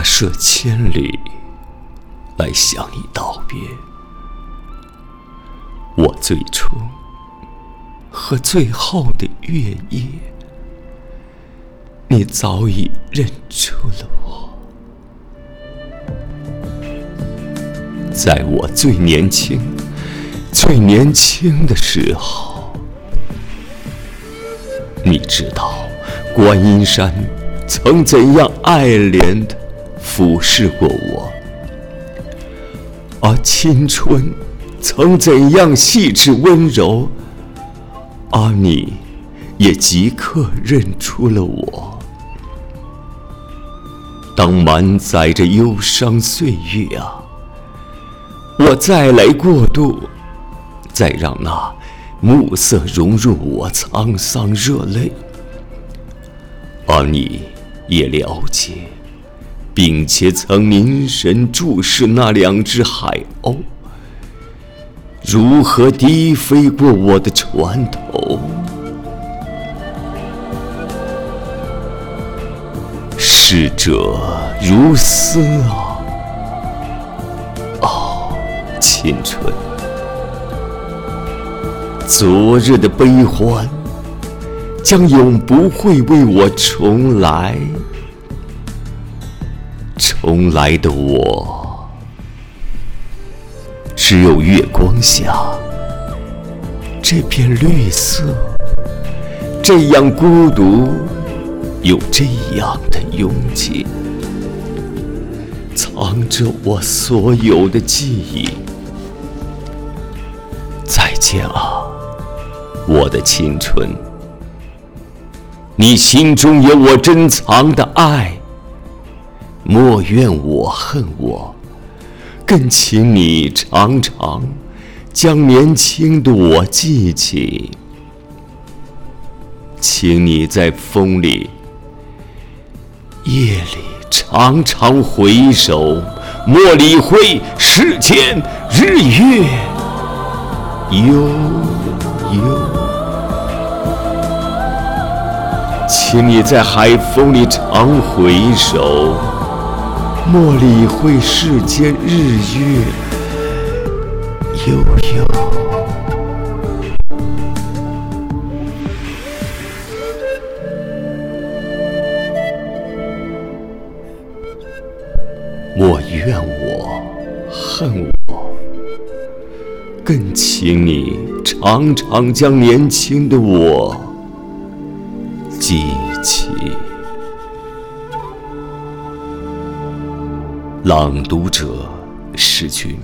跋涉千里来向你道别。我最初和最后的月夜，你早已认出了我。在我最年轻、最年轻的时候，你知道观音山曾怎样爱怜的俯视过我，而青春。曾怎样细致温柔，而你也即刻认出了我。当满载着忧伤岁月啊，我再来过渡，再让那暮色融入我沧桑热泪，而你也了解，并且曾凝神注视那两只海鸥。如何低飞过我的船头？逝者如斯啊！哦，青春，昨日的悲欢将永不会为我重来。重来的我。只有月光下，这片绿色，这样孤独，又这样的拥挤，藏着我所有的记忆。再见啊，我的青春！你心中有我珍藏的爱，莫怨我恨我。更请你常常将年轻的我记起，请你在风里、夜里常常回首，莫理会世间日月悠悠。请你在海风里常回首。莫理会世间日月悠悠，莫怨我，恨我，更请你常常将年轻的我记起。朗读者，是君。